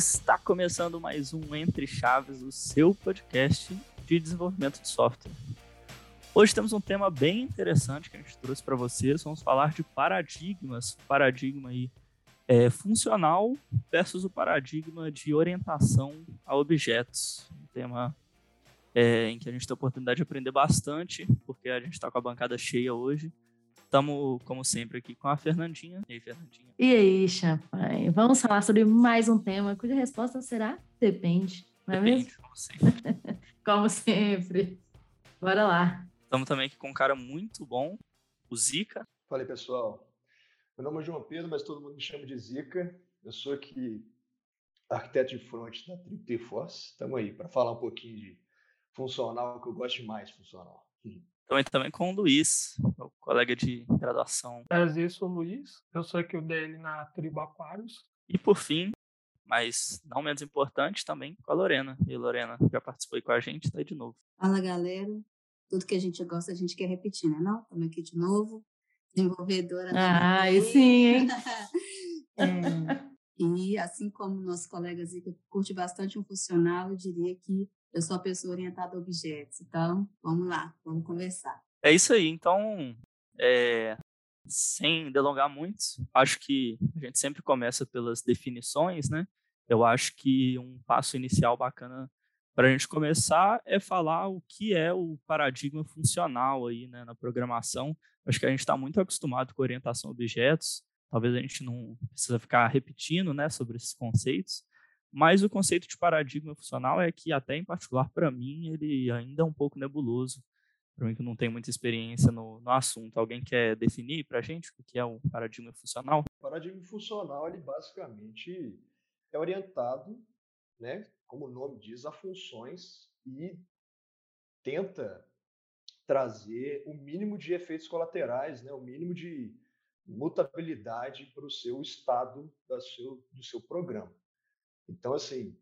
Está começando mais um Entre Chaves, o seu podcast de desenvolvimento de software. Hoje temos um tema bem interessante que a gente trouxe para vocês. Vamos falar de paradigmas, paradigma aí é, funcional versus o paradigma de orientação a objetos. Um tema é, em que a gente tem a oportunidade de aprender bastante, porque a gente está com a bancada cheia hoje. Estamos, como sempre, aqui com a Fernandinha. E aí, Fernandinha? E aí, champanhe? Vamos falar sobre mais um tema cuja resposta será depende, não é Depende, mesmo? como sempre. Como sempre. Bora lá. Estamos também aqui com um cara muito bom, o Zica. Fala aí, pessoal. Meu nome é João Pedro, mas todo mundo me chama de Zica. Eu sou aqui arquiteto de front da Triple Force. Estamos aí para falar um pouquinho de funcional, que eu gosto demais de funcional. Também, também com o Luiz, meu colega de graduação. Prazer, sou o Luiz. Eu sou aqui o DL na Tribo Aquários. E por fim, mas não menos importante, também com a Lorena. E Lorena já participou aí com a gente, tá aí de novo. Fala, galera. Tudo que a gente gosta, a gente quer repetir, né? Não? Estamos aqui de novo. Desenvolvedora. Ah, também. sim, hein? É, e assim como nosso colega Zica curte bastante um funcional, eu diria que eu sou a pessoa orientada a objetos. Então, vamos lá, vamos conversar. É isso aí, então, é, sem delongar muito, acho que a gente sempre começa pelas definições, né? Eu acho que um passo inicial bacana para a gente começar é falar o que é o paradigma funcional aí, né, na programação. Acho que a gente está muito acostumado com orientação a objetos, talvez a gente não precisa ficar repetindo, né, sobre esses conceitos, mas o conceito de paradigma funcional é que, até em particular para mim, ele ainda é um pouco nebuloso, para mim que não tem muita experiência no, no assunto. Alguém quer definir para a gente o que é um paradigma funcional? O paradigma funcional, ele basicamente é orientado, né, como o nome diz, a funções e tenta trazer o mínimo de efeitos colaterais, né, o mínimo de mutabilidade para o seu estado da seu, do seu programa. Então, assim,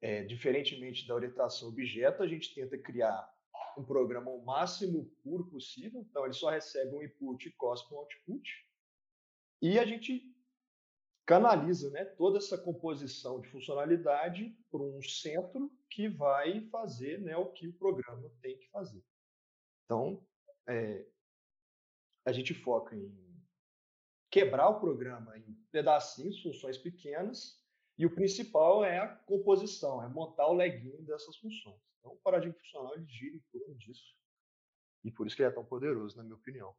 é, diferentemente da orientação objeto, a gente tenta criar um programa o máximo puro possível. Então, ele só recebe um input e cospe um output. E a gente canaliza né, toda essa composição de funcionalidade para um centro que vai fazer né, o que o programa tem que fazer. Então, é, a gente foca em quebrar o programa em pedacinhos, funções pequenas, e o principal é a composição, é montar o leguinho dessas funções. Então, o paradigma funcional ele gira em torno disso. E por isso que ele é tão poderoso, na minha opinião.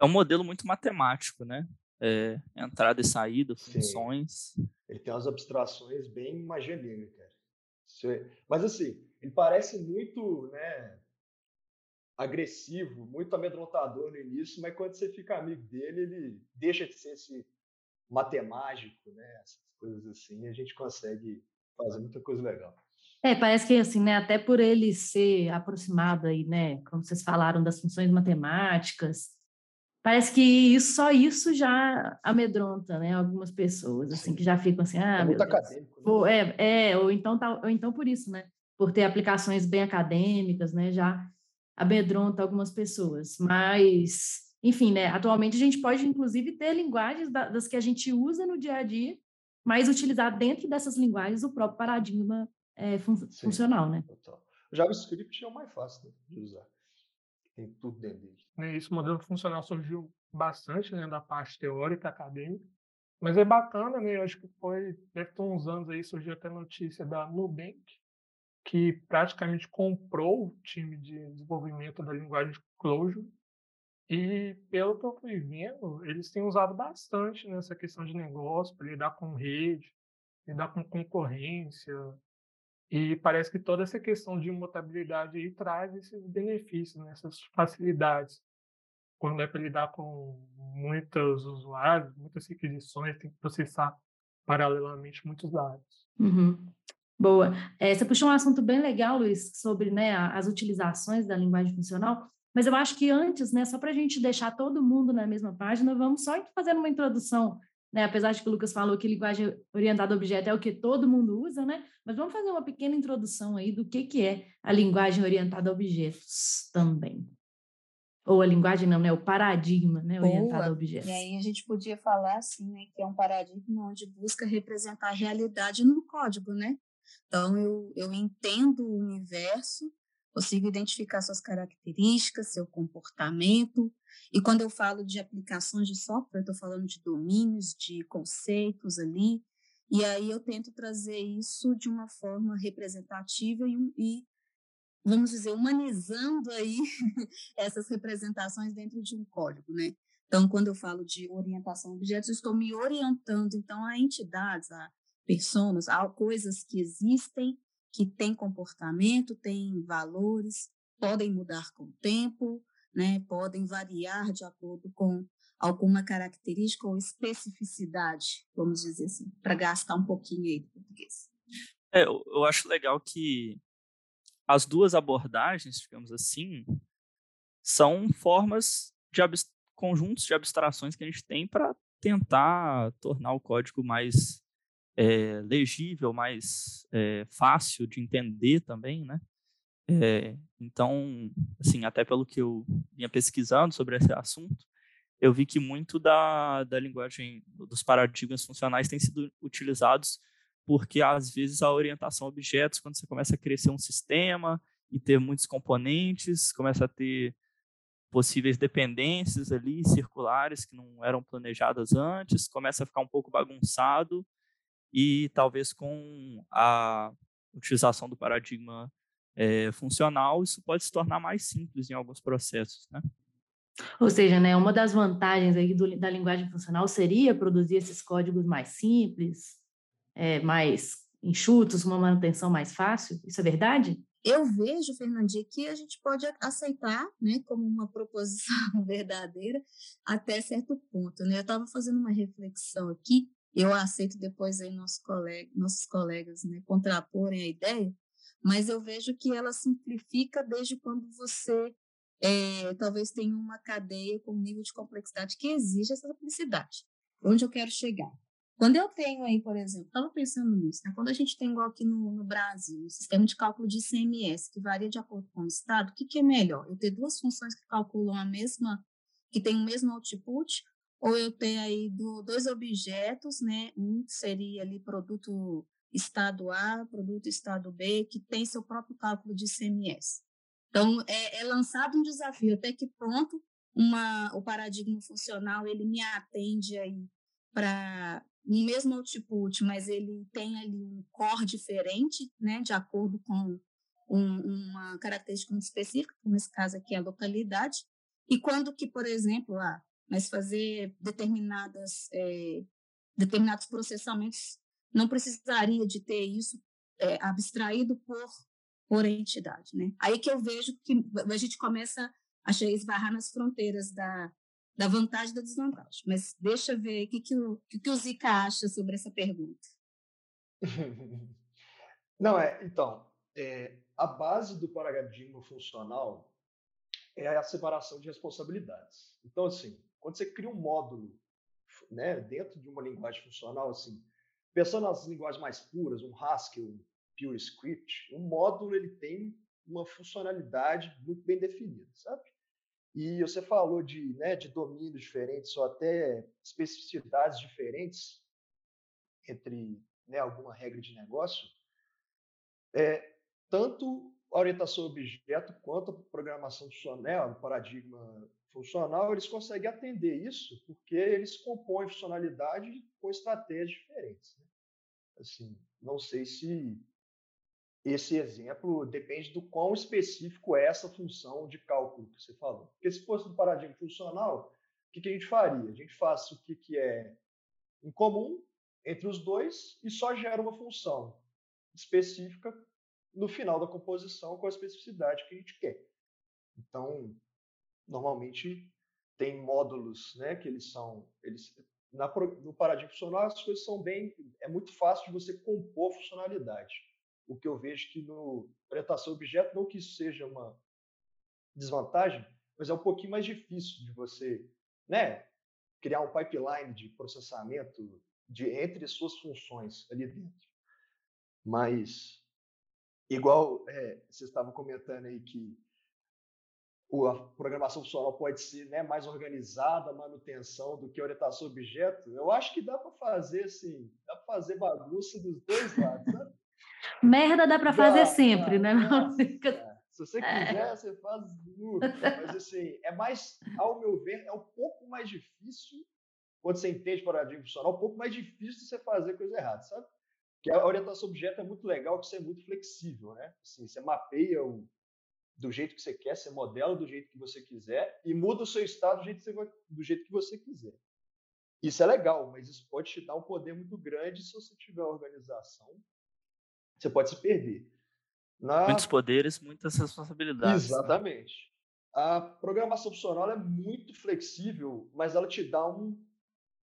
É um modelo muito matemático, né? É, entrada e saída, Sim. funções. Ele tem umas abstrações bem negra, cara. Mas assim, ele parece muito, né, agressivo, muito amedrontador no início, mas quando você fica amigo dele, ele deixa de ser esse matemático, né, coisas assim, a gente consegue fazer muita coisa legal. É, parece que assim, né, até por ele ser aproximado aí, né, como vocês falaram das funções matemáticas, parece que isso, só isso já amedronta, né, algumas pessoas, assim, Sim. que já ficam assim, ah, é muito Deus. acadêmico. né? Ou, é, é, ou então tá, ou então por isso, né, por ter aplicações bem acadêmicas, né, já amedronta algumas pessoas, mas enfim, né, atualmente a gente pode inclusive ter linguagens da- das que a gente usa no dia a dia, mas utilizar dentro dessas linguagens o próprio paradigma é, fun- Sim. funcional, né? Total. O JavaScript é o mais fácil né, de usar. Tem tudo dentro dele. Né? Esse modelo funcional surgiu bastante né, da parte teórica, acadêmica. Mas é bacana, né? Eu acho que foi, deve ter uns anos aí, surgiu até notícia da Nubank, que praticamente comprou o time de desenvolvimento da linguagem de Clojure. E, pelo que eu fui vendo, eles têm usado bastante nessa questão de negócio, para lidar com rede, lidar com concorrência. E parece que toda essa questão de imutabilidade aí traz esses benefícios, né, essas facilidades. Quando é para lidar com muitos usuários, muitas requisições, tem que processar paralelamente muitos dados. Uhum. Boa. É, você puxou um assunto bem legal, Luiz, sobre né, as utilizações da linguagem funcional, mas eu acho que antes, né, só para a gente deixar todo mundo na mesma página, vamos só fazer uma introdução, né, apesar de que o Lucas falou que linguagem orientada a objeto é o que todo mundo usa, né, mas vamos fazer uma pequena introdução aí do que, que é a linguagem orientada a objetos também. Ou a linguagem não, né? O paradigma, né? Orientado a objetos. E aí a gente podia falar assim, né? Que é um paradigma onde busca representar a realidade no código, né? Então eu, eu entendo o universo, consigo identificar suas características, seu comportamento. E quando eu falo de aplicações de software, estou falando de domínios, de conceitos ali. E aí eu tento trazer isso de uma forma representativa e, e vamos dizer, humanizando aí essas representações dentro de um código, né? Então, quando eu falo de orientação a objetos, eu estou me orientando, então, a entidades, a pessoas, a coisas que existem, que têm comportamento, têm valores, podem mudar com o tempo, né? Podem variar de acordo com alguma característica ou especificidade, vamos dizer assim, para gastar um pouquinho aí do português. É, eu, eu acho legal que as duas abordagens, digamos assim, são formas de conjuntos de abstrações que a gente tem para tentar tornar o código mais é, legível, mais é, fácil de entender também, né? É, então, assim, até pelo que eu vinha pesquisando sobre esse assunto, eu vi que muito da, da linguagem, dos paradigmas funcionais têm sido utilizados porque às vezes a orientação a objetos, quando você começa a crescer um sistema e ter muitos componentes, começa a ter possíveis dependências ali circulares que não eram planejadas antes, começa a ficar um pouco bagunçado e talvez com a utilização do paradigma é, funcional isso pode se tornar mais simples em alguns processos, né? Ou seja, né, uma das vantagens aí do, da linguagem funcional seria produzir esses códigos mais simples, é, mais enxutos, uma manutenção mais fácil? Isso é verdade? Eu vejo, Fernandinha, que a gente pode aceitar né, como uma proposição verdadeira até certo ponto. Né? Eu estava fazendo uma reflexão aqui, eu aceito depois aí nossos colegas, nossos colegas né, contraporem a ideia, mas eu vejo que ela simplifica desde quando você é, talvez tenha uma cadeia com um nível de complexidade que exige essa simplicidade. Onde eu quero chegar? Quando eu tenho aí, por exemplo, estava pensando nisso, né? quando a gente tem igual aqui no, no Brasil, o sistema de cálculo de ICMS, que varia de acordo com o estado, o que, que é melhor? Eu ter duas funções que calculam a mesma, que tem o mesmo output, ou eu ter aí do, dois objetos, né? Um seria ali produto estado A, produto estado B, que tem seu próprio cálculo de ICMS. Então, é, é lançado um desafio, até que ponto uma, o paradigma funcional ele me atende aí para o mesmo output, mas ele tem ali um core diferente, né, de acordo com um, uma característica muito específica, nesse caso aqui é a localidade, e quando que, por exemplo, ah, mas fazer determinadas, é, determinados processamentos não precisaria de ter isso é, abstraído por, por entidade, né? Aí que eu vejo que a gente começa a esbarrar nas fronteiras da, da vantagem e da desvantagem. Mas deixa eu ver o que, que, o, que, que o Zica acha sobre essa pergunta. Não, é, então, é, a base do paradigma funcional é a separação de responsabilidades. Então, assim, quando você cria um módulo né, dentro de uma linguagem funcional, assim, pensando nas linguagens mais puras, um Haskell, um PureScript, um módulo ele tem uma funcionalidade muito bem definida, sabe? E você falou de, né, de domínios diferentes ou até especificidades diferentes entre né, alguma regra de negócio. É, tanto a orientação objeto quanto a programação funcional, o paradigma funcional, eles conseguem atender isso porque eles compõem funcionalidade com estratégias diferentes. Né? Assim, não sei se esse exemplo depende do quão específico é essa função de cálculo que você falou. Porque se fosse um paradigma funcional, o que, a gente faria? A gente faz o que é em comum entre os dois e só gera uma função específica no final da composição com a especificidade que a gente quer. Então, normalmente tem módulos, né, que eles são, eles na, no paradigma funcional as coisas são bem, é muito fácil de você compor funcionalidade o que eu vejo que no orientação objeto, não que isso seja uma desvantagem, mas é um pouquinho mais difícil de você né, criar um pipeline de processamento de entre suas funções ali dentro. Mas, igual é, vocês estavam comentando aí que a programação funcional pode ser né, mais organizada, manutenção do que orientação objeto, eu acho que dá para fazer assim, dá para fazer bagunça dos dois lados, sabe? Merda dá para fazer sempre, né? Se você é. quiser, é. você faz tudo. Mas assim, é mais, ao meu ver, é um pouco mais difícil, quando você entende paradigma funcional, um pouco mais difícil você fazer coisa errada, sabe? Porque a orientação objeto é muito legal, que você é muito flexível, né? Assim, você mapeia o, do jeito que você quer, você modela do jeito que você quiser e muda o seu estado do jeito que você, do jeito que você quiser. Isso é legal, mas isso pode te dar um poder muito grande se você tiver organização. Você pode se perder. Na... Muitos poderes, muitas responsabilidades. Né? Exatamente. Né? A programação funcional é muito flexível, mas ela te dá um,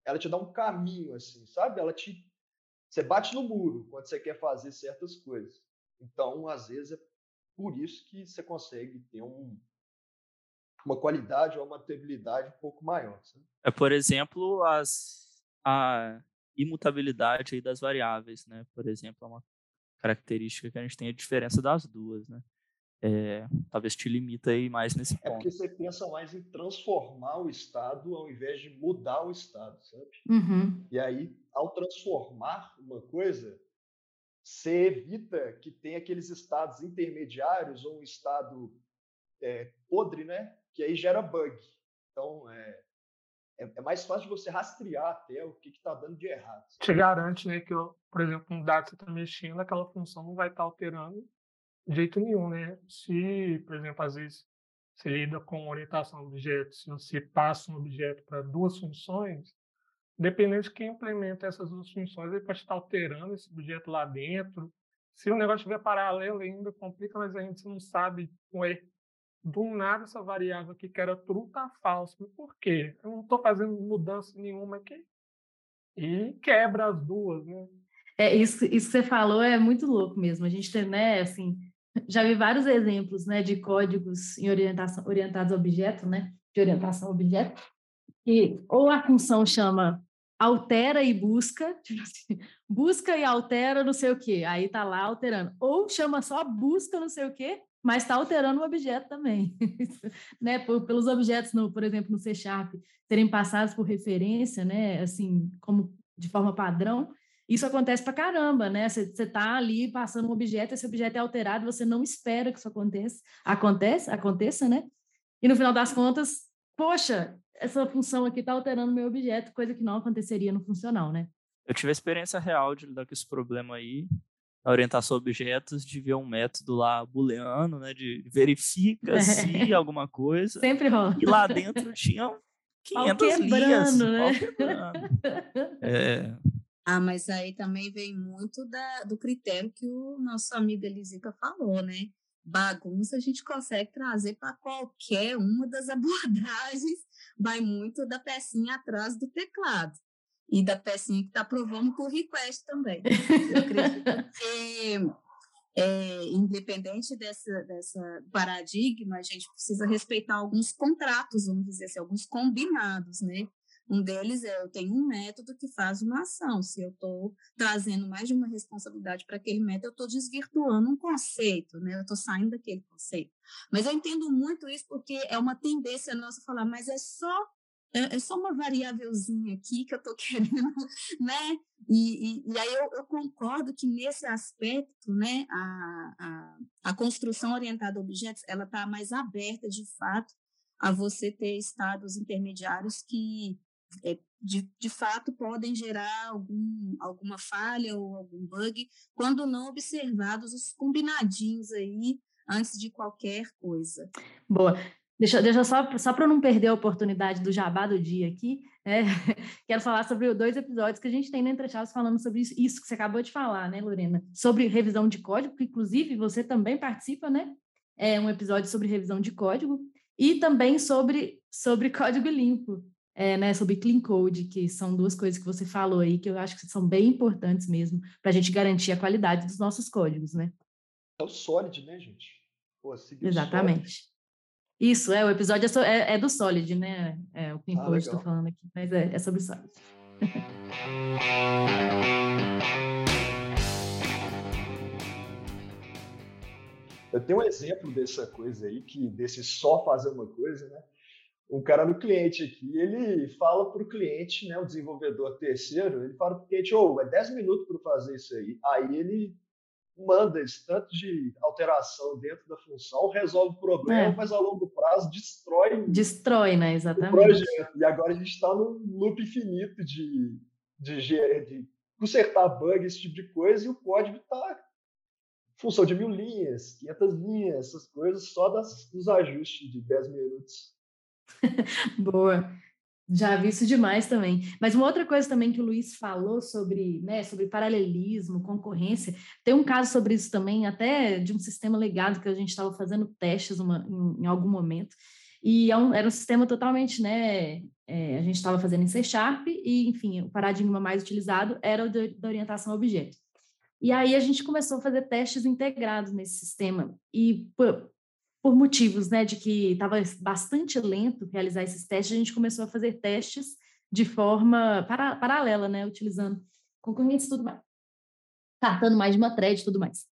ela te dá um caminho assim, sabe? Ela te, você bate no muro quando você quer fazer certas coisas. Então, às vezes é por isso que você consegue ter um, uma qualidade ou uma mutabilidade um pouco maior. Sabe? É, por exemplo, as, a imutabilidade das variáveis, né? Por exemplo, é uma característica que a gente tem a diferença das duas, né? É, talvez te limita aí mais nesse ponto. É porque você pensa mais em transformar o estado ao invés de mudar o estado, sabe? Uhum. E aí, ao transformar uma coisa, você evita que tenha aqueles estados intermediários ou um estado é, podre, né? Que aí gera bug. Então, é, é, é, mais fácil você rastrear até o que está dando de errado. Te garante, né, que, por exemplo, um dado que você está mexendo, aquela função não vai estar tá alterando de jeito nenhum, né? Se, por exemplo, às vezes você lida com orientação a objetos, se você passa um objeto para duas funções, dependendo de quem implementa essas duas funções, ele pode estar alterando esse objeto lá dentro. Se o negócio estiver paralelo ainda, complica, mas a gente não sabe, ué, do nada essa variável aqui que era true tá falso. Por quê? Eu não estou fazendo mudança nenhuma aqui. E quebra as duas, né? É, isso, isso que você falou é muito louco mesmo. A gente tem, né, assim, já vi vários exemplos, né, de códigos em orientação, orientados a objeto, né, de orientação a objeto, que ou a função chama altera e busca, tipo assim, busca e altera não sei o quê, aí tá lá alterando, ou chama só busca não sei o quê, mas está alterando o objeto também, né? Pelos objetos, no, por exemplo, no C Sharp, serem passados por referência, né? Assim, como de forma padrão, isso acontece para caramba, né? Você está ali passando um objeto, esse objeto é alterado, você não espera que isso aconteça, acontece, aconteça, né? E no final das contas, poxa, essa função aqui está alterando meu objeto, coisa que não aconteceria no funcional, né? Eu tive a experiência real de lidar com esse problema aí, a orientação a objetos de ver um método lá booleano, né, de verifica se alguma coisa. Sempre rola. E lá dentro tinham 500 linhas. Né? É. Ah, mas aí também vem muito da, do critério que o nosso amigo Elisica falou, né? Bagunça a gente consegue trazer para qualquer uma das abordagens, vai muito da pecinha atrás do teclado e da pecinha que está provando por request também. Eu acredito que, é, independente dessa, dessa paradigma, a gente precisa respeitar alguns contratos, vamos dizer assim, alguns combinados, né? Um deles é eu tenho um método que faz uma ação. Se eu estou trazendo mais de uma responsabilidade para aquele método, eu estou desvirtuando um conceito, né? Eu estou saindo daquele conceito. Mas eu entendo muito isso porque é uma tendência nossa falar, mas é só é, é só uma variávelzinha aqui que eu estou querendo, né? E, e, e aí eu, eu, concordo que nesse aspecto, né, a, a, a construção orientada a objetos, ela está mais aberta, de fato, a você ter estados intermediários que, é, de, de fato, podem gerar algum, alguma falha ou algum bug, quando não observados os combinadinhos aí antes de qualquer coisa. Boa. Deixa, deixa só, só para não perder a oportunidade do jabá do dia aqui, é, quero falar sobre dois episódios que a gente tem no Entre Chaves falando sobre isso, isso, que você acabou de falar, né, Lorena? Sobre revisão de código, que inclusive você também participa, né? É um episódio sobre revisão de código e também sobre, sobre código limpo, é, né, sobre clean code, que são duas coisas que você falou aí, que eu acho que são bem importantes mesmo para a gente garantir a qualidade dos nossos códigos, né? É o Solid, né, gente? Pô, Exatamente. Isso, é, o episódio é, é, é do Solid, né? É o que ah, estou falando aqui, mas é, é sobre Solid. Eu tenho um exemplo dessa coisa aí, que desse só fazer uma coisa, né? Um cara no cliente aqui, ele fala para o cliente, né, o desenvolvedor terceiro, ele fala para o cliente, ô, oh, é 10 minutos para fazer isso aí. Aí ele manda esse tanto de alteração dentro da função, resolve o problema, é. mas a longo prazo destrói. Destrói, né? Exatamente. O projeto. E agora a gente está num loop infinito de, de, de, consertar bug, esse tipo de coisa, e o código está função de mil linhas, 500 linhas, essas coisas, só das, dos ajustes de 10 minutos. Boa. Já vi isso demais também. Mas uma outra coisa também que o Luiz falou sobre, né, sobre paralelismo, concorrência, tem um caso sobre isso também, até de um sistema legado que a gente estava fazendo testes uma, em, em, algum momento. E é um, era um sistema totalmente, né? É, a gente estava fazendo em C Sharp, e, enfim, o paradigma mais utilizado era o da orientação a objeto. E aí a gente começou a fazer testes integrados nesse sistema. E por, por motivos né, de que estava bastante lento realizar esses testes, a gente começou a fazer testes de forma para, paralela, né, utilizando concorrentes e tudo mais, cartando mais de uma thread e tudo mais.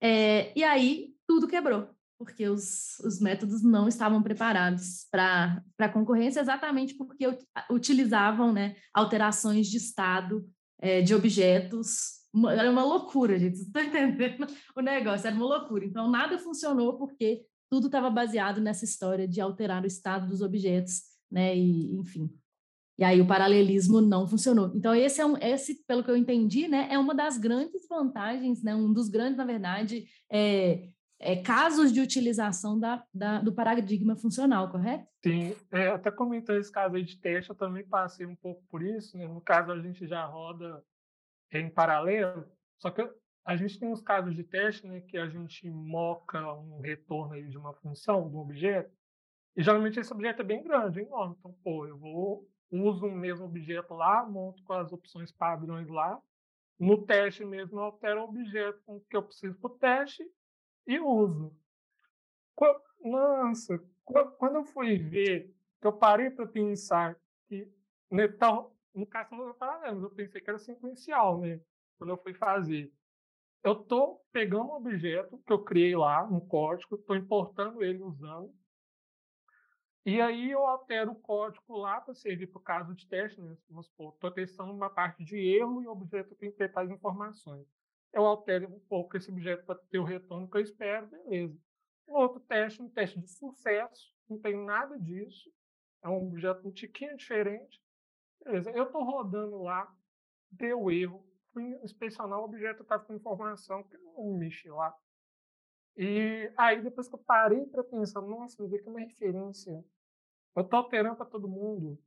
É, e aí tudo quebrou, porque os, os métodos não estavam preparados para a concorrência, exatamente porque utilizavam né, alterações de estado é, de objetos. Era uma loucura, gente. Vocês estão entendendo o negócio? Era uma loucura. Então, nada funcionou porque tudo estava baseado nessa história de alterar o estado dos objetos, né? E, enfim. E aí o paralelismo não funcionou. Então esse é um, esse, pelo que eu entendi, né, é uma das grandes vantagens, né? Um dos grandes, na verdade, é, é casos de utilização da, da, do paradigma funcional, correto? Sim, é, até comentando esse caso aí de teste, eu também passei um pouco por isso. Né? No caso, a gente já roda em paralelo, só que a gente tem uns casos de teste, né, que a gente moca um retorno aí de uma função, do objeto, e geralmente esse objeto é bem grande, enorme. Então, pô, eu vou uso o mesmo objeto lá, monto com as opções padrões lá, no teste mesmo eu altero o objeto com que eu preciso para o teste e uso. Nossa, quando eu fui ver, que eu parei para pensar que né, tal, no caso eu pensei que era sequencial, né? Quando eu fui fazer eu estou pegando um objeto que eu criei lá, um código, estou importando ele usando, e aí eu altero o código lá para servir para o caso de teste, né? Estou testando uma parte de erro e o objeto tem que ter tais informações. Eu altero um pouco esse objeto para ter o retorno que eu espero, beleza. Um outro teste, um teste de sucesso, não tem nada disso, é um objeto um tiquinho diferente, beleza. Eu estou rodando lá, deu erro, inspecionar o objeto estava com informação que não mexe lá. E aí, depois que eu parei para pensar, nossa, eu vi que é uma referência. Eu tô alterando para todo mundo.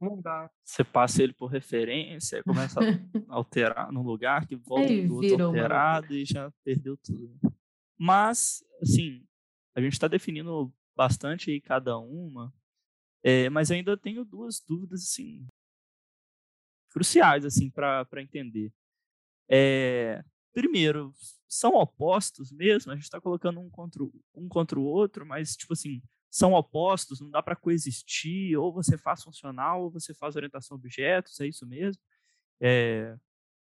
Não dá. Você passa ele por referência, começa a alterar no lugar que volta do outro alterado e já perdeu tudo. Mas, assim, a gente está definindo bastante aí cada uma, é, mas ainda tenho duas dúvidas, assim, cruciais assim para entender. É, primeiro, são opostos mesmo, a gente está colocando um contra, um contra o outro, mas tipo assim, são opostos, não dá para coexistir, ou você faz funcional, ou você faz orientação a objetos, é isso mesmo. É,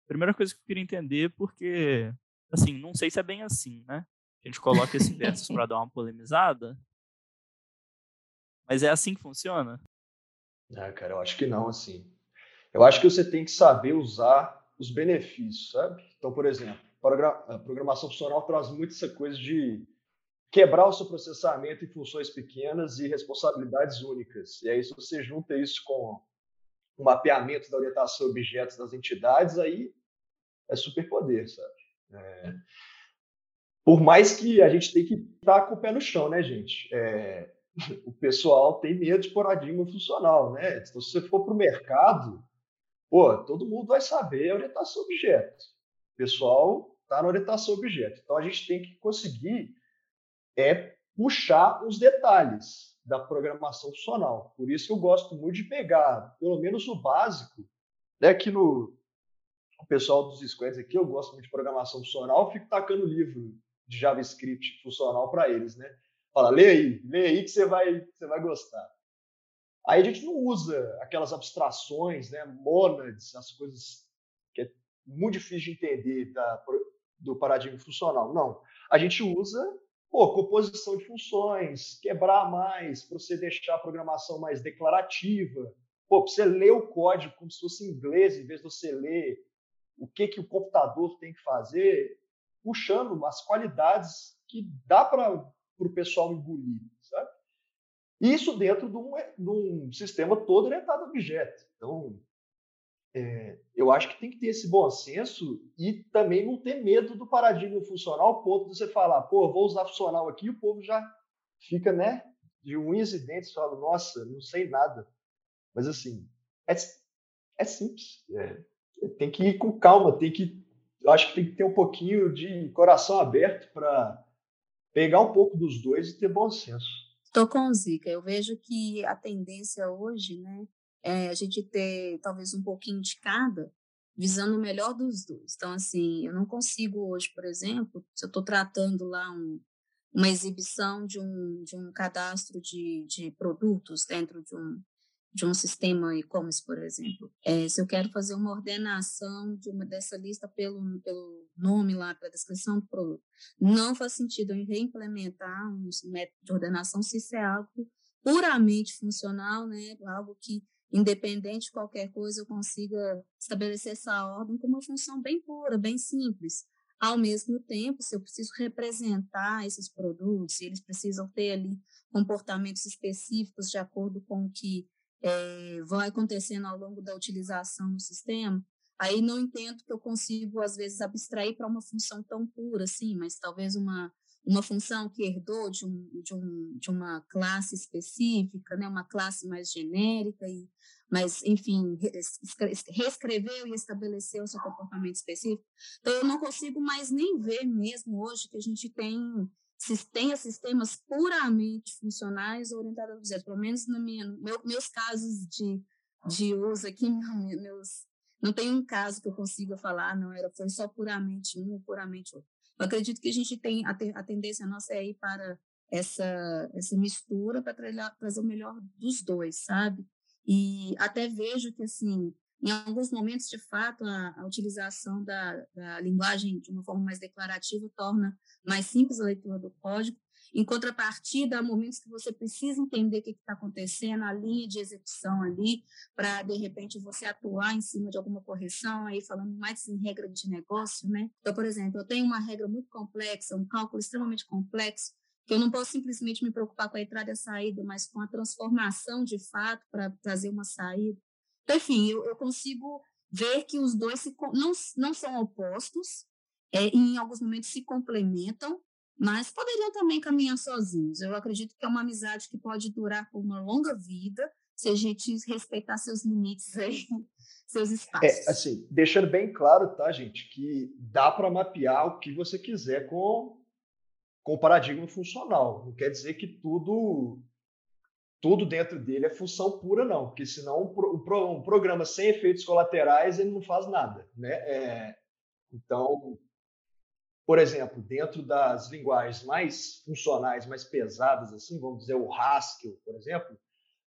primeira coisa que eu queria entender, porque assim, não sei se é bem assim, né? A gente coloca esse versus para dar uma polemizada, mas é assim que funciona? Ah, cara, eu acho que não, assim. Eu acho que você tem que saber usar os benefícios, sabe? Então, por exemplo, a programação funcional traz muito essa coisa de quebrar o seu processamento em funções pequenas e responsabilidades únicas. E aí, se você junta isso com o mapeamento da orientação a objetos das entidades, aí é superpoder, sabe? É... Por mais que a gente tem que estar com o pé no chão, né, gente? É... O pessoal tem medo de paradigma funcional, né? Então, se você for para o mercado, Pô, todo mundo vai saber a orientação objeto. O pessoal está na orientação objeto. Então a gente tem que conseguir é puxar os detalhes da programação funcional. Por isso eu gosto muito de pegar, pelo menos o básico, né, que no o pessoal dos squads aqui, eu gosto muito de programação funcional, fico tacando livro de JavaScript funcional para eles, né? Fala, lê aí, lê aí que você vai, você vai gostar. Aí a gente não usa aquelas abstrações, né, monads, as coisas que é muito difícil de entender da, do paradigma funcional. Não. a gente usa pô, composição de funções, quebrar mais, para você deixar a programação mais declarativa, pô, você ler o código como se fosse inglês, em vez de você ler o que, que o computador tem que fazer, puxando as qualidades que dá para o pessoal engolir? Isso dentro de um, de um sistema todo orientado a objeto. Então, é, eu acho que tem que ter esse bom senso e também não ter medo do paradigma funcional, ao ponto de você falar, pô, vou usar funcional aqui, e o povo já fica, né, de unhas e dentes, fala, nossa, não sei nada. Mas, assim, é, é simples. É, tem que ir com calma, tem que. Eu acho que tem que ter um pouquinho de coração aberto para pegar um pouco dos dois e ter bom senso. Estou com o Zica. Eu vejo que a tendência hoje, né, é a gente ter talvez um pouquinho de cada, visando o melhor dos dois. Então, assim, eu não consigo hoje, por exemplo, se eu estou tratando lá um, uma exibição de um, de um cadastro de, de produtos dentro de um, de um sistema e-commerce, por exemplo. É, se eu quero fazer uma ordenação de uma dessa lista pelo, pelo nome lá, pela descrição do produto, não faz sentido eu reimplementar um método de ordenação se isso é algo puramente funcional, né? algo que independente de qualquer coisa, eu consiga estabelecer essa ordem com uma função bem pura, bem simples. Ao mesmo tempo, se eu preciso representar esses produtos, eles precisam ter ali comportamentos específicos de acordo com o que é, vai acontecendo ao longo da utilização no sistema, aí não entendo que eu consigo, às vezes, abstrair para uma função tão pura assim, mas talvez uma uma função que herdou de, um, de, um, de uma classe específica, né, uma classe mais genérica, e, mas, enfim, reescreveu e estabeleceu seu comportamento específico. Então, eu não consigo mais nem ver mesmo hoje que a gente tem tenha sistemas puramente funcionais orientados a objetos, pelo menos no minha, meu, meus casos de, de uso aqui, meus, não tem um caso que eu consiga falar, não, era, foi só puramente um ou puramente outro. Eu acredito que a gente tem, a, a tendência nossa é ir para essa, essa mistura para trazer o melhor dos dois, sabe? E até vejo que, assim, em alguns momentos, de fato, a, a utilização da, da, linguagem de uma forma mais declarativa torna mais simples a leitura do código. Em contrapartida, há momentos que você precisa entender o que está acontecendo, a linha de execução ali, para, de repente, você atuar em cima de alguma correção, aí falando mais em regra de negócio, né? Então, por exemplo, eu tenho uma regra muito complexa, um cálculo extremamente complexo, que eu não posso simplesmente me preocupar com a entrada e a saída, mas com a transformação de fato para trazer uma saída. Então, enfim, eu, eu consigo ver que os dois se, não, não são opostos, é, em alguns momentos se complementam, mas poderiam também caminhar sozinhos. Eu acredito que é uma amizade que pode durar por uma longa vida, se a gente respeitar seus limites aí, seus é, espaços. É, assim, deixando bem claro, tá, gente, que dá para mapear o que você quiser com, com o paradigma funcional. Não quer dizer que tudo tudo dentro dele é função pura, não, porque senão um, pro, programa sem efeitos colaterais ele não faz nada, né? É, então, por exemplo, dentro das linguagens mais funcionais, mais pesadas, assim, vamos dizer o Haskell, por exemplo,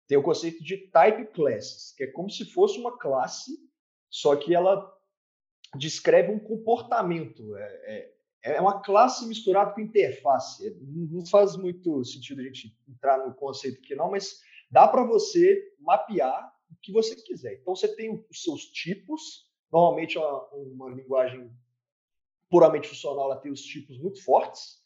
tem o conceito de type classes, que é como se fosse uma classe, só que ela descreve um comportamento. É, é, é uma classe misturada com interface. É, não faz muito sentido a gente entrar no conceito aqui, não, mas dá para você mapear o que você quiser. Então, você tem os seus tipos, normalmente é uma, uma linguagem puramente funcional ela tem os tipos muito fortes.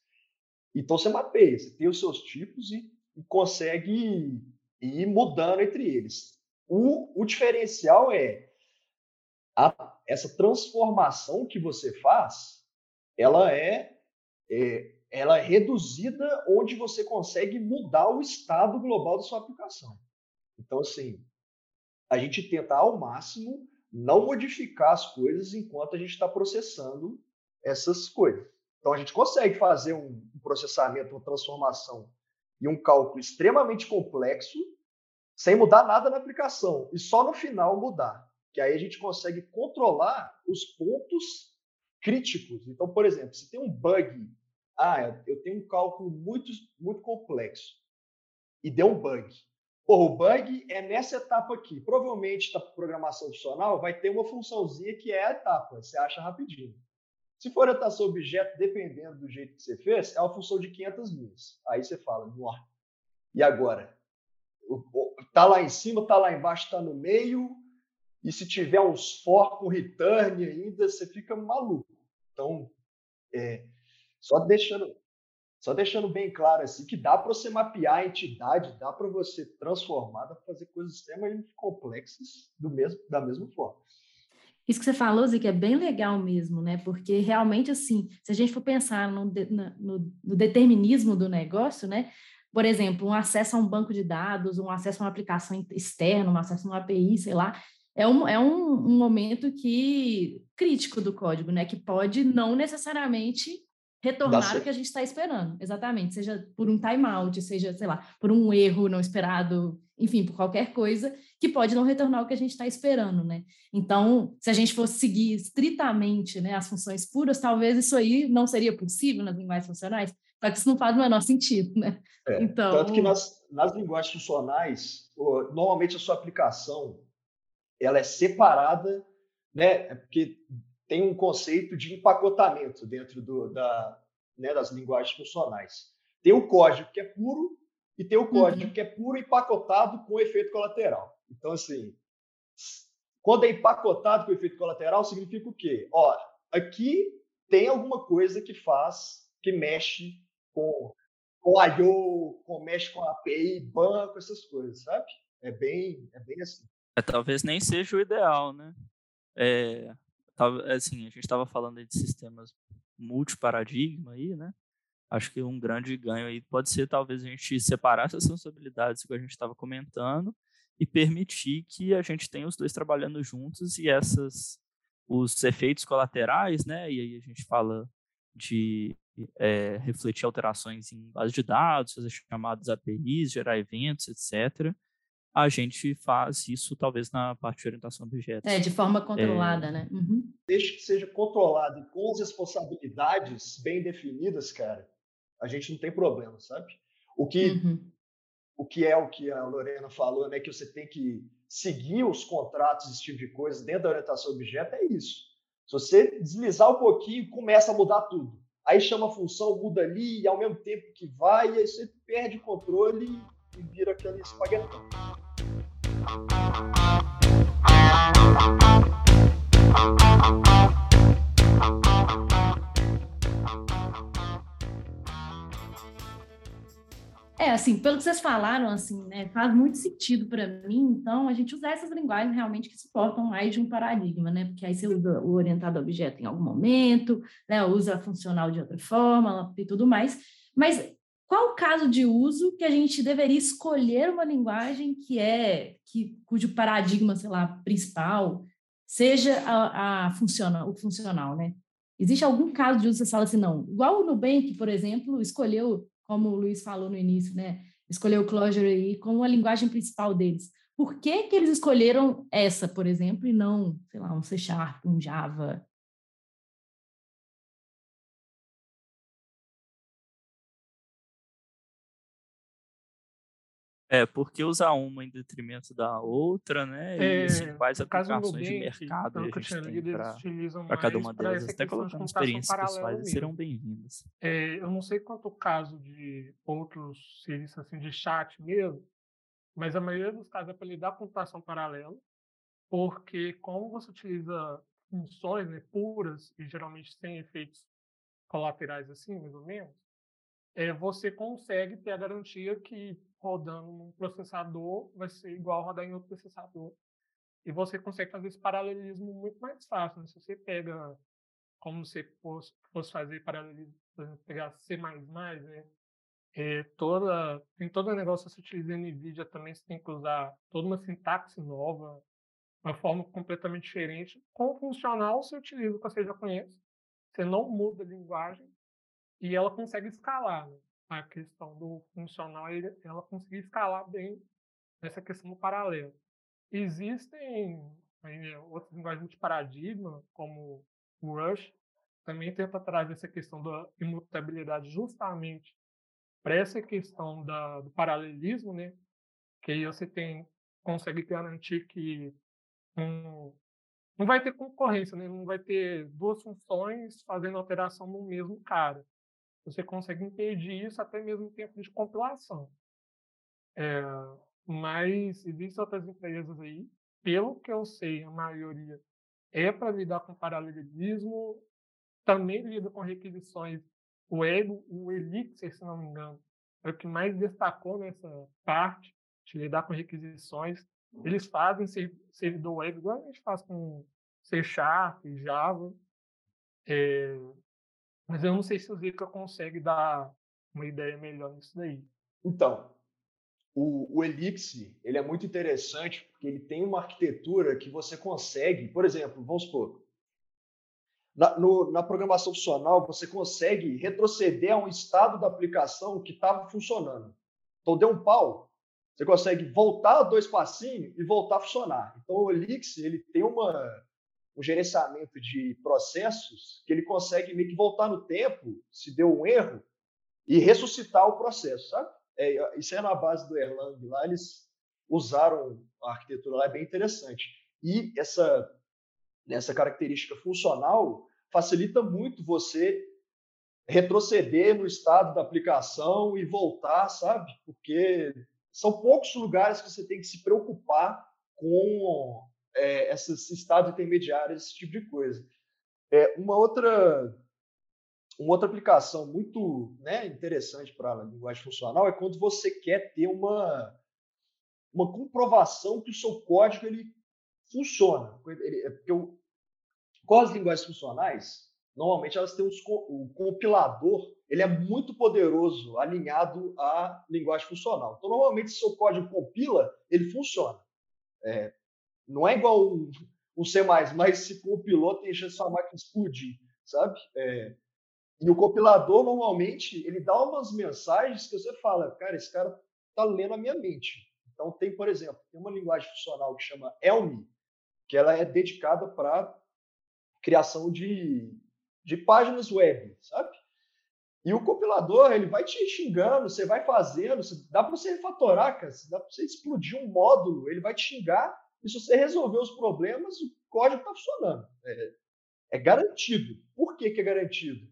Então você mapeia, você tem os seus tipos e, e consegue ir mudando entre eles. O, o diferencial é a, essa transformação que você faz, ela é, é, ela é reduzida onde você consegue mudar o estado global da sua aplicação. Então, assim, a gente tenta ao máximo não modificar as coisas enquanto a gente está processando essas coisas. Então, a gente consegue fazer um processamento, uma transformação e um cálculo extremamente complexo sem mudar nada na aplicação e só no final mudar. Que aí a gente consegue controlar os pontos críticos. Então, por exemplo, se tem um bug, ah, eu tenho um cálculo muito, muito complexo e deu um bug. Pô, o bug é nessa etapa aqui. Provavelmente, na programação funcional, vai ter uma funçãozinha que é a etapa, você acha rapidinho. Se for orientação objeto, dependendo do jeito que você fez, é uma função de 500 linhas. Aí você fala, e agora? Tá lá em cima, tá lá embaixo, tá no meio, e se tiver uns for com return ainda, você fica maluco. Então, é, só deixando só deixando bem claro assim que dá para você mapear a entidade, dá para você transformar, dá para fazer coisas extremamente complexas do mesmo, da mesma forma. Isso que você falou, que é bem legal mesmo, né? Porque realmente, assim, se a gente for pensar no, no, no determinismo do negócio, né? Por exemplo, um acesso a um banco de dados, um acesso a uma aplicação externa, um acesso a uma API, sei lá, é um, é um, um momento que crítico do código, né? Que pode não necessariamente retornar o que a gente está esperando, exatamente, seja por um timeout, seja, sei lá, por um erro não esperado, enfim, por qualquer coisa que pode não retornar o que a gente está esperando, né? Então, se a gente fosse seguir estritamente né, as funções puras, talvez isso aí não seria possível nas linguagens funcionais, só que isso não faz o menor sentido, né? É, então... Tanto que nas, nas linguagens funcionais, normalmente a sua aplicação ela é separada, né? É porque tem um conceito de empacotamento dentro do, da, né, das linguagens funcionais. Tem o código que é puro e tem o código uhum. que é puro empacotado com efeito colateral. Então, assim, quando é empacotado com efeito colateral, significa o quê? Ó, aqui tem alguma coisa que faz, que mexe com, com I.O., com, mexe com API, banco, essas coisas, sabe? É bem, é bem assim. É, talvez nem seja o ideal, né? É, assim, a gente estava falando de sistemas multiparadigma aí, né? Acho que um grande ganho aí pode ser talvez a gente separar essas responsabilidades que a gente estava comentando e permitir que a gente tenha os dois trabalhando juntos e essas os efeitos colaterais, né? E aí a gente fala de é, refletir alterações em base de dados, fazer chamadas APIs, gerar eventos, etc a gente faz isso talvez na parte de orientação a objetos. É, de forma controlada, é... né? Uhum. Desde que seja controlado e com as responsabilidades bem definidas, cara, a gente não tem problema, sabe? O que, uhum. o que é o que a Lorena falou, né? Que você tem que seguir os contratos, esse tipo de coisa, dentro da orientação a objeto, é isso. Se você deslizar um pouquinho, começa a mudar tudo. Aí chama a função, muda ali, e ao mesmo tempo que vai, e aí você perde o controle e vira aquele espaguetão. É, assim, pelo que vocês falaram, assim, né, faz muito sentido para mim, então, a gente usar essas linguagens realmente que suportam mais de um paradigma, né, porque aí você usa o orientado a objeto em algum momento, né, usa a funcional de outra forma e tudo mais, mas qual o caso de uso que a gente deveria escolher uma linguagem que é que cujo paradigma, sei lá, principal seja a, a o funcional, né? Existe algum caso de uso que você fala assim, não? Igual o Nubank, por exemplo, escolheu, como o Luiz falou no início, né? Escolheu o Clojure aí como a linguagem principal deles. Por que, que eles escolheram essa, por exemplo, e não, sei lá, um C Sharp, um Java, É, porque usar uma em detrimento da outra, né? É, e assim, quais aplicações de mercado a gente tem para cada uma delas. Até colocando experiências pessoais mesmo. serão bem-vindas. É, eu não sei quanto o caso de outros serviços assim, de chat mesmo, mas a maioria dos casos é para lidar com computação paralela, porque como você utiliza funções né, puras e geralmente sem efeitos colaterais assim, mais ou menos, é, você consegue ter a garantia que rodando num processador vai ser igual rodar em outro processador. E você consegue fazer esse paralelismo muito mais fácil. Né? Se você pega, como se fosse, fosse fazer paralelismo, pegar C++, né? É, toda, tem todo negócio, você utiliza NVIDIA também, você tem que usar toda uma sintaxe nova, uma forma completamente diferente. Com o funcional, você utiliza o que você já conhece, você não muda a linguagem, e ela consegue escalar. Né? A questão do funcional, ela consegue escalar bem essa questão do paralelo. Existem né, outras linguagens de paradigma, como o Rush, também tenta trazer essa questão da imutabilidade justamente para essa questão da, do paralelismo, né? Que aí você tem consegue garantir que um, não vai ter concorrência, né? não vai ter duas funções fazendo alteração no mesmo cara. Você consegue impedir isso até mesmo em tempo de compilação. É, mas existem outras empresas aí, pelo que eu sei, a maioria é para lidar com paralelismo, também lida com requisições web, o Elixir, se não me engano, é o que mais destacou nessa parte de lidar com requisições. Eles fazem servidor web igual a gente faz com C Sharp, Java. É, mas eu não sei se o Zika consegue dar uma ideia melhor nisso daí. Então, o, o Elixir ele é muito interessante porque ele tem uma arquitetura que você consegue, por exemplo, vamos supor, na, no, na programação funcional você consegue retroceder a um estado da aplicação que estava funcionando. Então deu um pau, você consegue voltar dois passinhos e voltar a funcionar. Então o Elixir ele tem uma, um gerenciamento de processos que ele consegue meio que voltar no tempo, se deu um erro, e ressuscitar o processo, sabe? É, isso é na base do Erlang lá, eles usaram a arquitetura lá, é bem interessante. E essa, essa característica funcional facilita muito você retroceder no estado da aplicação e voltar, sabe? Porque são poucos lugares que você tem que se preocupar com é, esses estados intermediários, esse tipo de coisa. É, uma outra uma outra aplicação muito né, interessante para a linguagem funcional é quando você quer ter uma, uma comprovação que o seu código ele funciona. Ele, é porque com as linguagens funcionais, normalmente elas têm os, o compilador ele é muito poderoso alinhado à linguagem funcional. Então, normalmente, se o seu código compila, ele funciona. É, não é igual um, um C++, mas se compilou, tem chance de sua máquina explodir, sabe? É, e o compilador, normalmente, ele dá umas mensagens que você fala, cara, esse cara está lendo a minha mente. Então, tem, por exemplo, tem uma linguagem funcional que chama Elm, que ela é dedicada para criação de, de páginas web, sabe? E o compilador, ele vai te xingando, você vai fazendo, dá para você refatorar, cara, dá para você explodir um módulo, ele vai te xingar, e se você resolver os problemas, o código está funcionando. É, é, garantido. Por que, que é garantido?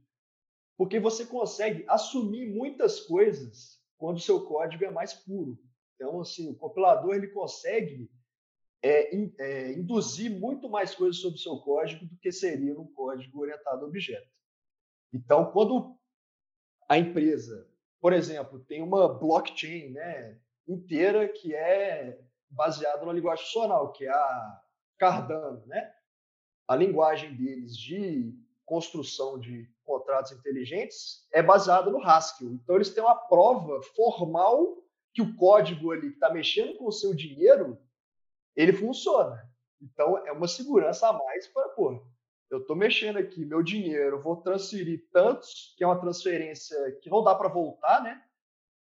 Porque você consegue assumir muitas coisas quando o seu código é mais puro. Então, assim, o compilador ele consegue é, in, é, induzir muito mais coisas sobre o seu código do que seria um código orientado a objeto. Então, quando a empresa, por exemplo, tem uma blockchain né, inteira que é baseada na linguagem funcional, que é a Cardano, né? A linguagem deles de construção de contratos inteligentes é baseada no Haskell. Então, eles têm uma prova formal que o código ali que está mexendo com o seu dinheiro, ele funciona. Então, é uma segurança a mais para, pô, eu estou mexendo aqui meu dinheiro, vou transferir tantos, que é uma transferência que não dá para voltar, né?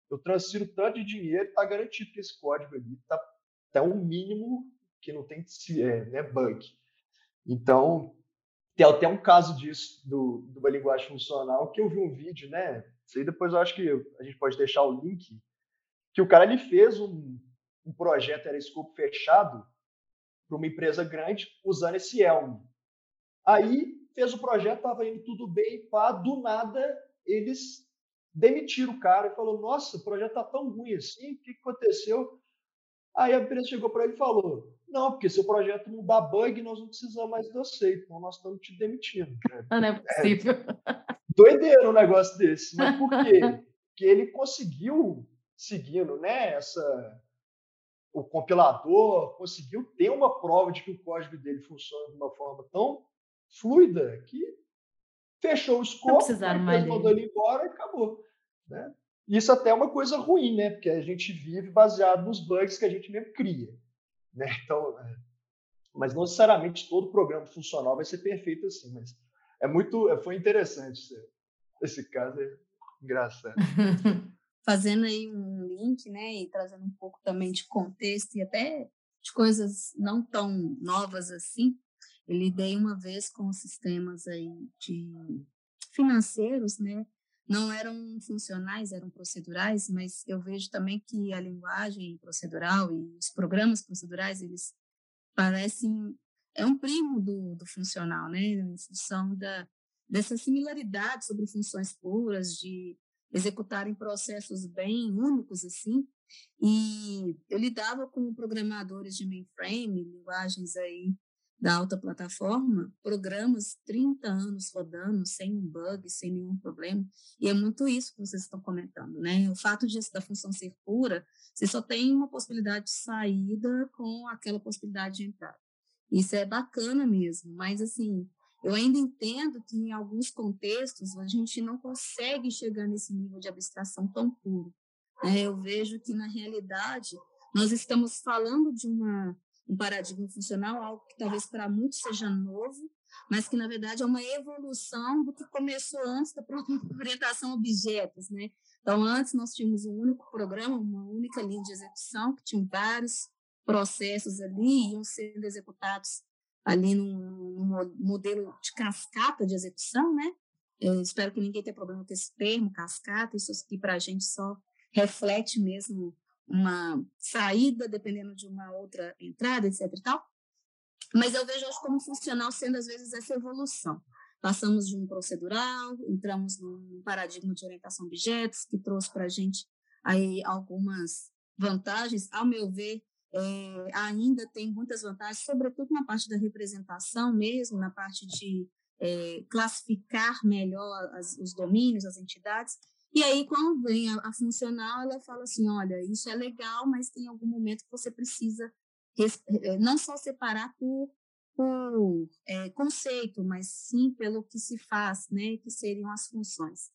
Eu transfiro tanto de dinheiro, está garantido que esse código ali está tá um mínimo que não tem é, né, bug. Então, tem até um caso disso, do, de uma linguagem funcional, que eu vi um vídeo, né? Isso aí depois eu acho que a gente pode deixar o link, que o cara ele fez um, um projeto, era escopo fechado, para uma empresa grande, usando esse Elm. Aí fez o projeto, estava indo tudo bem, pá, do nada eles demitiram o cara e falou: Nossa, o projeto está tão ruim assim, o que aconteceu? Aí a empresa chegou para ele e falou: Não, porque seu projeto não dá bug, nós não precisamos mais de você, então nós estamos te demitindo. Ah, não é possível. É, doideira um negócio desse. Mas por quê? Porque ele conseguiu, seguindo né, essa, o compilador, conseguiu ter uma prova de que o código dele funciona de uma forma tão fluida que fechou o escopo, mandou ele embora e acabou. Né? Isso até é uma coisa ruim, né? Porque a gente vive baseado nos bugs que a gente mesmo cria. Né? Então, é... mas não necessariamente todo programa funcional vai ser perfeito assim. Mas é muito, é, foi interessante esse caso, é engraçado. Fazendo aí um link, né, e trazendo um pouco também de contexto e até de coisas não tão novas assim, eu lidei uma vez com sistemas aí de financeiros, né? Não eram funcionais, eram procedurais, mas eu vejo também que a linguagem procedural e os programas procedurais, eles parecem é um primo do, do funcional, né? Em função da, dessa similaridade sobre funções puras, de executarem processos bem únicos, assim. E eu lidava com programadores de mainframe, linguagens aí da alta plataforma, programas 30 anos rodando, sem um bug, sem nenhum problema. E é muito isso que vocês estão comentando, né? O fato de, da função ser pura, você só tem uma possibilidade de saída com aquela possibilidade de entrada. Isso é bacana mesmo, mas assim, eu ainda entendo que em alguns contextos a gente não consegue chegar nesse nível de abstração tão puro. Né? Eu vejo que na realidade nós estamos falando de uma um paradigma funcional, algo que talvez para muitos seja novo, mas que na verdade é uma evolução do que começou antes da orientação a objetos, né? Então antes nós tínhamos um único programa, uma única linha de execução que tinha vários processos ali iam sendo executados ali num, num modelo de cascata de execução, né? Eu espero que ninguém tenha problema com esse termo, cascata, isso aqui para a gente só reflete mesmo uma saída, dependendo de uma outra entrada, etc e tal. Mas eu vejo hoje como funcional sendo, às vezes, essa evolução. Passamos de um procedural, entramos num paradigma de orientação a objetos, que trouxe para a gente aí algumas vantagens. Ao meu ver, é, ainda tem muitas vantagens, sobretudo na parte da representação mesmo, na parte de é, classificar melhor as, os domínios, as entidades, e aí, quando vem a, a, funcional, ela fala assim: olha, isso é legal, mas tem algum momento que você precisa eh, não só separar por, por é, conceito, mas sim pelo que se faz, né, que seriam as funções.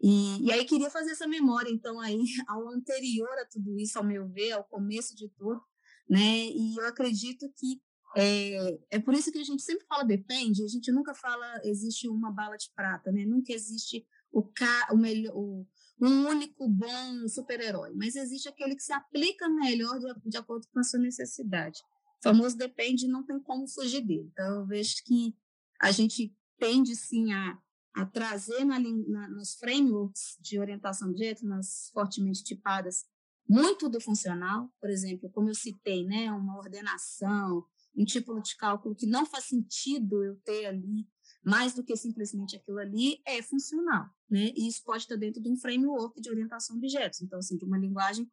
E, e aí queria fazer essa memória, então, aí, ao anterior a tudo isso, ao meu ver, ao começo de tudo, né, e eu acredito que é, é por isso que a gente sempre fala depende, a gente nunca fala existe uma bala de prata, né, nunca existe o, ca, o, melhor, o um único bom super-herói, mas existe aquele que se aplica melhor de, de acordo com a sua necessidade. O famoso depende, não tem como fugir dele. Então, eu vejo que a gente tende, sim, a, a trazer na, na, nos frameworks de orientação de objeto, nas fortemente tipadas, muito do funcional, por exemplo, como eu citei, né, uma ordenação, um tipo de cálculo que não faz sentido eu ter ali mais do que simplesmente aquilo ali, é funcional, né? E isso pode estar dentro de um framework de orientação a objetos, então, assim, de uma linguagem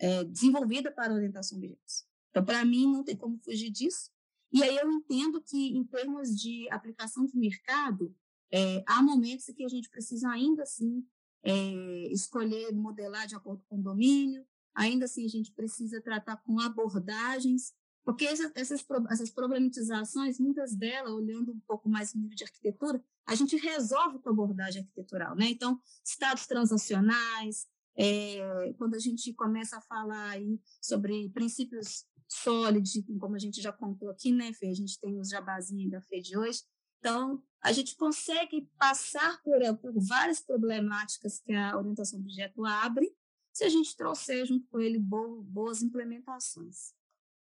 é, desenvolvida para orientação a objetos. Então, para mim, não tem como fugir disso. E aí eu entendo que, em termos de aplicação de mercado, é, há momentos em que a gente precisa ainda assim é, escolher modelar de acordo com o domínio, ainda assim a gente precisa tratar com abordagens porque essas, essas, problematizações, muitas delas, olhando um pouco mais no nível de arquitetura, a gente resolve com abordagem arquitetural. Né? Então, estados transacionais, é, quando a gente começa a falar aí sobre princípios sólidos, como a gente já contou aqui, né, Fê? A gente tem os jabazinhos da Fê de hoje. Então, a gente consegue passar por, por várias problemáticas que a orientação do objeto abre, se a gente trouxer junto com ele boas implementações.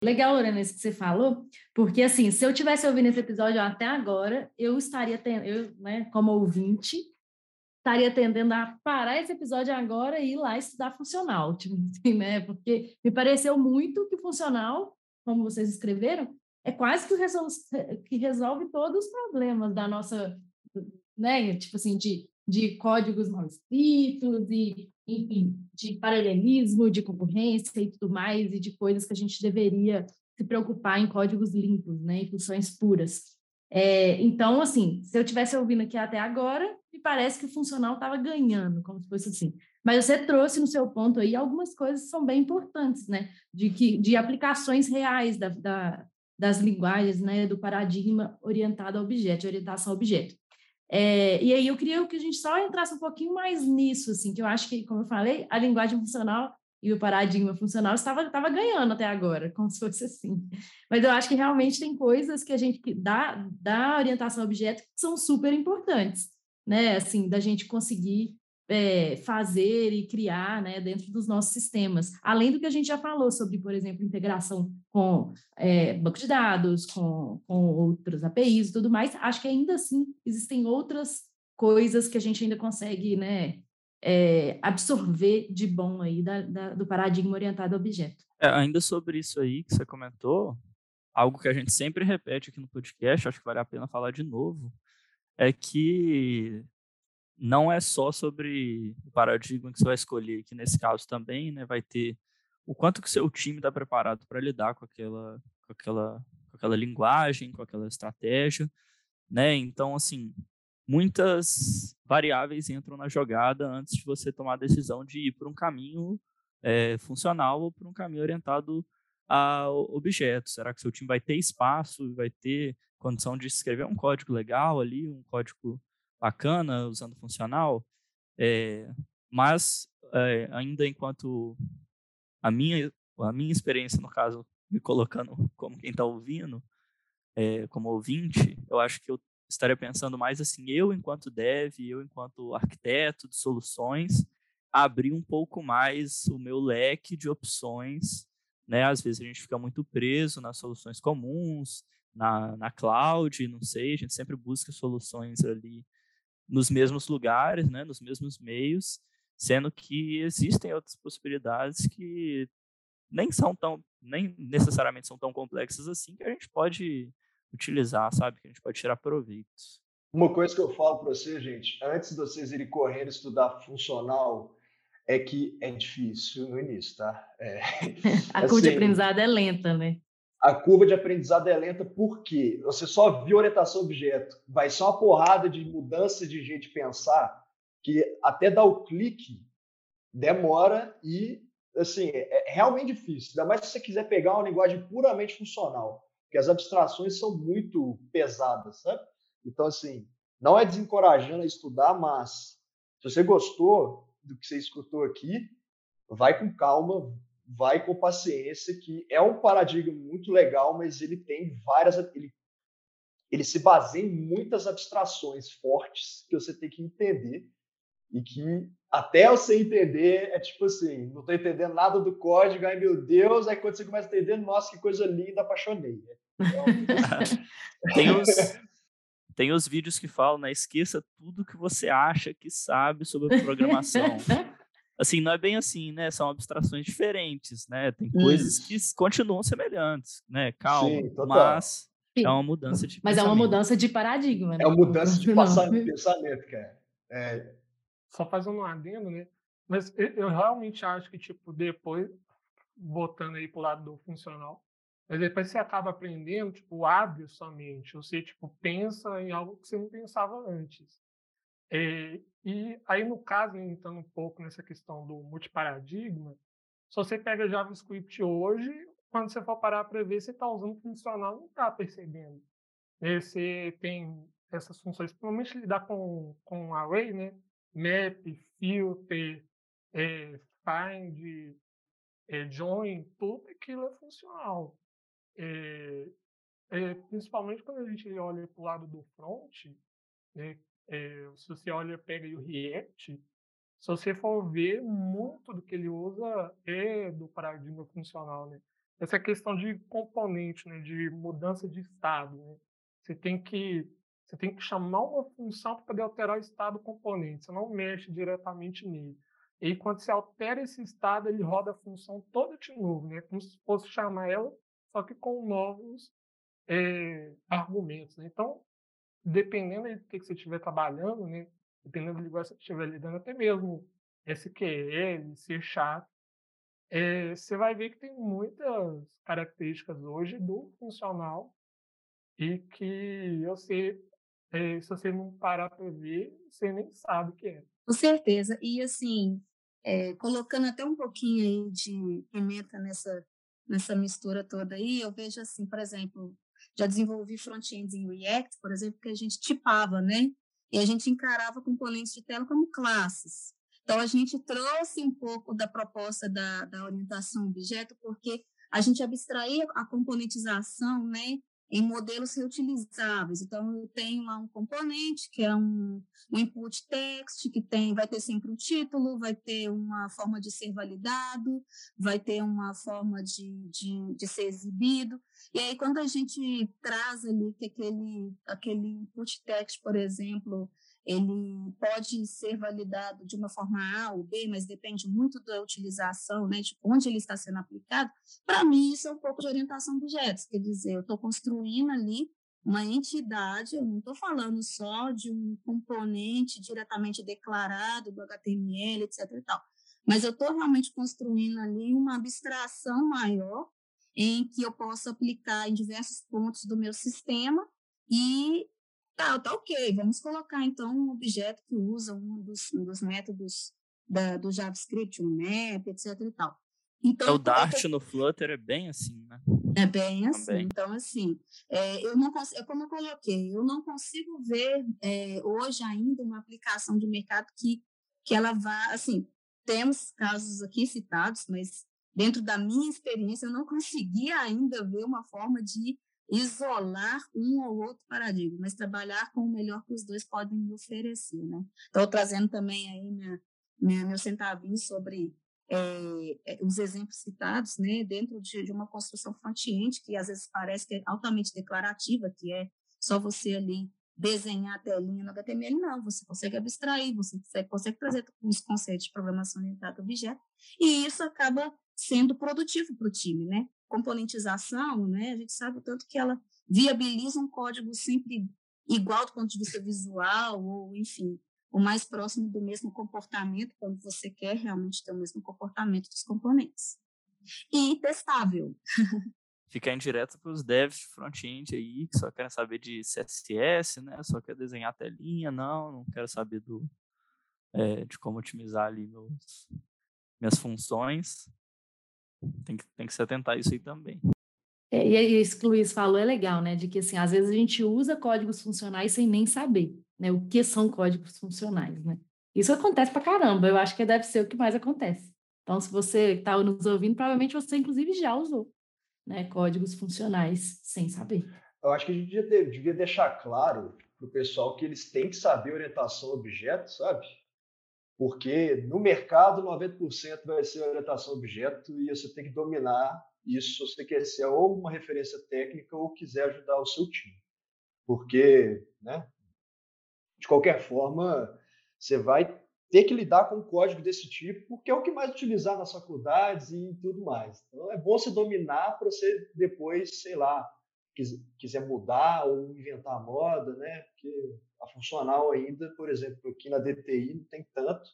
Legal, Lorena, isso que você falou, porque assim, se eu tivesse ouvindo esse episódio até agora, eu estaria tendo, eu, né, como ouvinte, estaria tendendo a parar esse episódio agora e ir lá estudar funcional, tipo assim, né? Porque me pareceu muito que funcional, como vocês escreveram, é quase que, resol que resolve todos os problemas da nossa, né? Tipo assim, de, de códigos mal escritos e enfim, de paralelismo, de concorrência e tudo mais, e de coisas que a gente deveria se preocupar em códigos limpos, né, em funções puras. É, então, assim, se eu tivesse ouvindo aqui até agora, me parece que o funcional estava ganhando, como se fosse assim. Mas você trouxe no seu ponto aí algumas coisas que são bem importantes, né, de, que, de aplicações reais da, da, das linguagens, né, do paradigma orientado a objeto, orientação a objeto. É, e aí eu queria que a gente só entrasse um pouquinho mais nisso, assim, que eu acho que, como eu falei, a linguagem funcional e o paradigma funcional estava, estava ganhando até agora, como se fosse assim. Mas eu acho que realmente tem coisas que a gente dá, dá orientação a objeto que são super importantes, né? Assim, da gente conseguir é, fazer e criar né, dentro dos nossos sistemas. Além do que a gente já falou sobre, por exemplo, integração com é, banco de dados, com, com APIs e tudo mais, acho que ainda assim existem outras coisas que a gente ainda consegue né, é, absorver de bom aí da, da, do paradigma orientado a objeto. ainda sobre isso aí que você comentou, algo que a gente sempre repete aqui no podcast, acho que vale a pena falar de novo, é que não é só sobre o paradigma que você vai escolher, que nesse caso também né, vai ter o quanto que seu time está preparado para lidar com aquela, com, aquela, com aquela linguagem, com aquela estratégia, né? Então, assim, muitas variáveis entram na jogada antes de você tomar a decisão de ir por um caminho é, funcional ou por um caminho orientado a objetos. Será que seu time vai ter espaço, vai ter condição de escrever um código legal ali, um código bacana usando funcional? É, mas é, ainda enquanto a minha a minha experiência no caso me colocando como quem está ouvindo, é, como ouvinte, eu acho que eu estaria pensando mais assim, eu enquanto dev, eu enquanto arquiteto de soluções, abrir um pouco mais o meu leque de opções, né? Às vezes a gente fica muito preso nas soluções comuns, na, na cloud, não sei, a gente sempre busca soluções ali nos mesmos lugares, né? Nos mesmos meios, sendo que existem outras possibilidades que nem são tão, nem necessariamente são tão complexas assim que a gente pode utilizar, sabe? Que a gente pode tirar proveitos. Uma coisa que eu falo para vocês, gente, antes de vocês irem correndo estudar funcional, é que é difícil no início, tá? É, a curva assim, de aprendizado é lenta, né? A curva de aprendizado é lenta porque você só viu orientação objeto, vai ser uma porrada de mudança de jeito de pensar que até dar o clique demora e assim é, é realmente difícil. Ainda mais se você quiser pegar uma linguagem puramente funcional porque as abstrações são muito pesadas, sabe? Então, assim, não é desencorajando a estudar, mas se você gostou do que você escutou aqui, vai com calma, vai com paciência, que é um paradigma muito legal, mas ele tem várias. Ele, ele se baseia em muitas abstrações fortes que você tem que entender e que até você entender é tipo assim, não estou entendendo nada do código, ai meu Deus, aí quando você começa a entender, nossa, que coisa linda, apaixonei. Então, tem, os, tem os vídeos que falam, né? Esqueça tudo que você acha que sabe sobre programação. assim, não é bem assim, né? São abstrações diferentes, né? Tem coisas que continuam semelhantes, né? Calma, Sim, mas Sim. é uma mudança de Mas pensamento. é uma mudança de paradigma, né? É uma mudança de pensamento, cara. É, só fazendo um adendo, né? Mas eu realmente acho que, tipo, depois, botando aí pro lado do funcional, mas depois você acaba aprendendo, tipo, abre sua mente. Você, tipo, pensa em algo que você não pensava antes. É, e aí, no caso, entrando um pouco nessa questão do multiparadigma, se você pega JavaScript hoje, quando você for parar para ver, você está usando funcional, não está percebendo. Né? Você tem essas funções, principalmente lidar com, com array, né? map, filter, é, find, é, join, tudo aquilo é funcional. É, principalmente quando a gente olha para o lado do front, né, se você olha, pega o React, se você for ver, muito do que ele usa é do paradigma funcional, né? Essa questão de componente, né, de mudança de estado, né? Você tem que você tem que chamar uma função para poder alterar o estado do componente. Você não mexe diretamente nele. E aí, quando você altera esse estado, ele roda a função toda de novo, né? Como se fosse chamar ela, só que com novos é, argumentos. Né? Então, dependendo do que você estiver trabalhando, né? Dependendo do linguagem que você estiver lidando, até mesmo SQL, C Sharp, é, você vai ver que tem muitas características hoje do funcional e que sei é, se você não parar para ver, você nem sabe o que é. Com certeza. E assim, é, colocando até um pouquinho aí de pimenta nessa, nessa mistura toda aí, eu vejo assim, por exemplo, já desenvolvi front-ends em React, por exemplo, que a gente tipava, né? E a gente encarava componentes de tela como classes. Então, a gente trouxe um pouco da proposta da, da orientação objeto, porque a gente abstraía a componentização, né, em modelos reutilizáveis. Então, eu tenho lá um componente que é um, um input text, que tem, vai ter sempre um título, vai ter uma forma de ser validado, vai ter uma forma de, de, de ser exibido. E aí, quando a gente traz ali que aquele, aquele input text, por exemplo, ele pode ser validado de uma forma A ou B, mas depende muito da utilização, né, de onde ele está sendo aplicado. Para mim, isso é um pouco de orientação de quer dizer, eu estou construindo ali uma entidade, eu não estou falando só de um componente diretamente declarado do HTML, etc. E tal, mas eu estou realmente construindo ali uma abstração maior em que eu possa aplicar em diversos pontos do meu sistema e Tá, tá ok, vamos colocar então um objeto que usa um dos, um dos métodos da, do JavaScript, um map, etc e tal. Então, é o Dart no Flutter é bem assim, né? É bem assim. Também. Então, assim, é, eu não consigo, é como eu coloquei, eu não consigo ver é, hoje ainda uma aplicação de mercado que, que ela vá, assim, temos casos aqui citados, mas dentro da minha experiência eu não consegui ainda ver uma forma de isolar um ou outro paradigma, mas trabalhar com o melhor que os dois podem me oferecer, né? Estou trazendo também aí minha, minha, meu centavinho sobre é, os exemplos citados, né, dentro de, de uma construção front-end, que às vezes parece que é altamente declarativa, que é só você ali desenhar a telinha no HTML, não, você consegue abstrair, você consegue, consegue trazer os conceitos de programação orientada a objeto, e isso acaba sendo produtivo para o time, né? Componentização, né, a gente sabe o tanto que ela viabiliza um código sempre igual do ponto de vista visual, ou, enfim, o mais próximo do mesmo comportamento, quando você quer realmente ter o mesmo comportamento dos componentes. E testável. Ficar indireto para os devs de front-end aí, que só querem saber de CSS, né? Só quer desenhar telinha, não, não quero saber do, é, de como otimizar ali meus, minhas funções. Tem que, tem que se atentar a isso aí também. É, e isso que o Luiz falou é legal, né? De que assim, às vezes a gente usa códigos funcionais sem nem saber, né? O que são códigos funcionais, né? Isso acontece pra caramba, eu acho que deve ser o que mais acontece. Então, se você está nos ouvindo, provavelmente você, inclusive, já usou né, códigos funcionais sem saber. Eu acho que a gente devia, devia deixar claro para o pessoal que eles têm que saber orientação a objeto, sabe? Porque no mercado 90% vai ser orientação objeto e você tem que dominar isso se você quer ser ou uma referência técnica ou quiser ajudar o seu time. Porque, né, de qualquer forma, você vai ter que lidar com um código desse tipo, porque é o que mais utilizar nas faculdades e tudo mais. Então é bom você dominar para você depois, sei lá, quiser mudar ou inventar moda, né? Porque a funcional ainda, por exemplo, aqui na DTI não tem tanto.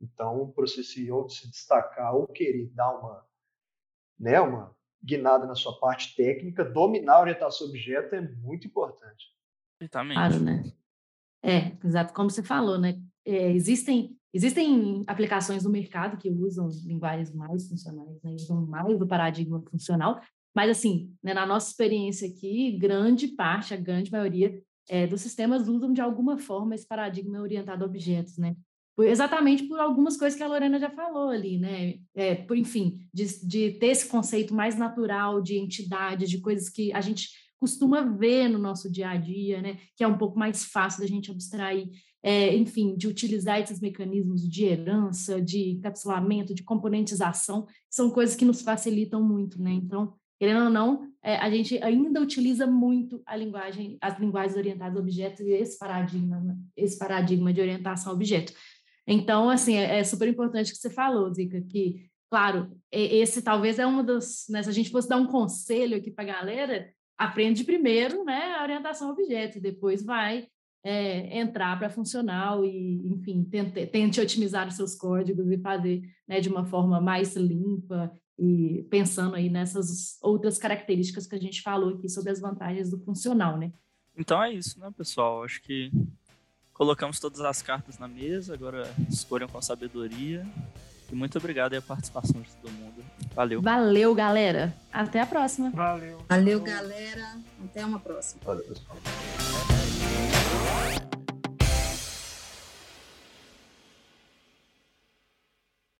Então, para você se, ou se destacar ou querer dar uma, né, uma guinada na sua parte técnica, dominar a orientação objeto é muito importante. Exatamente. Claro, né? É, exato, como você falou, né? É, existem, existem aplicações no mercado que usam linguagens mais funcionais, né? usam mais do paradigma funcional, mas assim, né, na nossa experiência aqui, grande parte, a grande maioria é, dos sistemas usam de alguma forma esse paradigma orientado a objetos, né? exatamente por algumas coisas que a Lorena já falou ali, né? É, por, enfim, de, de ter esse conceito mais natural de entidade, de coisas que a gente costuma ver no nosso dia a dia, né? Que é um pouco mais fácil da gente abstrair, é, enfim, de utilizar esses mecanismos de herança, de encapsulamento, de componentização, que são coisas que nos facilitam muito, né? Então, querendo ou não, é, a gente ainda utiliza muito a linguagem, as linguagens orientadas a objetos e esse paradigma, esse paradigma de orientação a objeto. Então, assim, é, é super importante que você falou, Zica, que, claro, esse talvez é uma das, né, se a gente fosse dar um conselho aqui para a galera, aprende primeiro, né, a orientação a objeto, e depois vai é, entrar para funcional e, enfim, tente, tente otimizar os seus códigos e fazer né, de uma forma mais limpa e pensando aí nessas outras características que a gente falou aqui sobre as vantagens do funcional, né? Então é isso, né, pessoal? Acho que Colocamos todas as cartas na mesa, agora escolham com sabedoria. E muito obrigado aí a participação de todo mundo. Valeu. Valeu, galera. Até a próxima. Valeu. Valeu, galera. Até uma próxima. Valeu, pessoal.